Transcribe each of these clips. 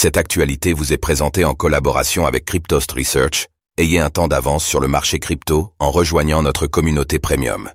Cette actualité vous est présentée en collaboration avec Cryptost Research. Ayez un temps d'avance sur le marché crypto en rejoignant notre communauté premium.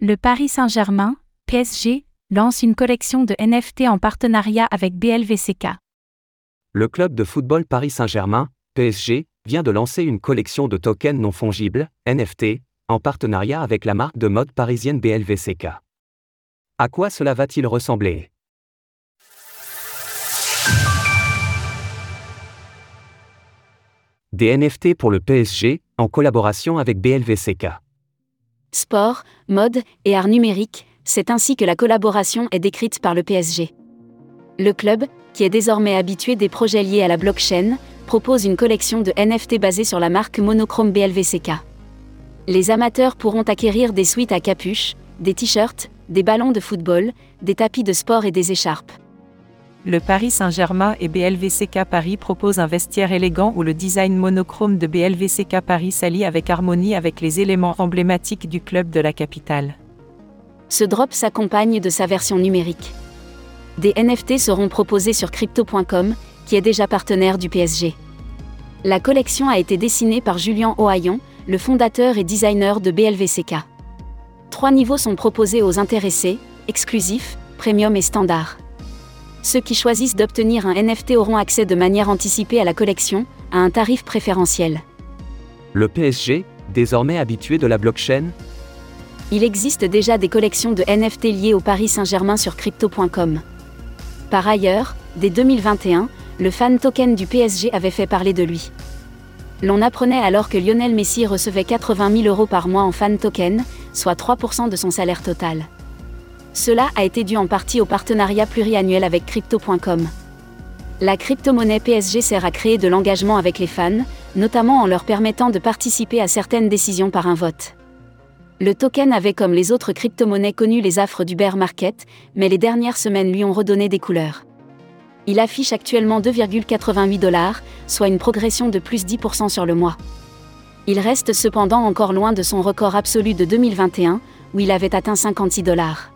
Le Paris Saint-Germain, PSG, lance une collection de NFT en partenariat avec BLVCK. Le club de football Paris Saint-Germain, PSG, vient de lancer une collection de tokens non fongibles, NFT, en partenariat avec la marque de mode parisienne BLVCK. À quoi cela va-t-il ressembler? Des NFT pour le PSG, en collaboration avec BLVCK. Sport, mode et art numérique, c'est ainsi que la collaboration est décrite par le PSG. Le club, qui est désormais habitué des projets liés à la blockchain, propose une collection de NFT basée sur la marque monochrome BLVCK. Les amateurs pourront acquérir des suites à capuche, des t-shirts, des ballons de football, des tapis de sport et des écharpes. Le Paris Saint-Germain et BLVCK Paris proposent un vestiaire élégant où le design monochrome de BLVCK Paris s'allie avec harmonie avec les éléments emblématiques du club de la capitale. Ce drop s'accompagne de sa version numérique. Des NFT seront proposés sur crypto.com, qui est déjà partenaire du PSG. La collection a été dessinée par Julien Ohaillon, le fondateur et designer de BLVCK. Trois niveaux sont proposés aux intéressés, exclusifs, premium et standard. Ceux qui choisissent d'obtenir un NFT auront accès de manière anticipée à la collection, à un tarif préférentiel. Le PSG, désormais habitué de la blockchain Il existe déjà des collections de NFT liées au Paris Saint-Germain sur crypto.com. Par ailleurs, dès 2021, le fan token du PSG avait fait parler de lui. L'on apprenait alors que Lionel Messi recevait 80 000 euros par mois en fan token, soit 3% de son salaire total. Cela a été dû en partie au partenariat pluriannuel avec Crypto.com. La crypto-monnaie PSG sert à créer de l'engagement avec les fans, notamment en leur permettant de participer à certaines décisions par un vote. Le token avait comme les autres crypto-monnaies connu les affres du bear market, mais les dernières semaines lui ont redonné des couleurs. Il affiche actuellement 2,88 dollars, soit une progression de plus 10% sur le mois. Il reste cependant encore loin de son record absolu de 2021, où il avait atteint 56 dollars.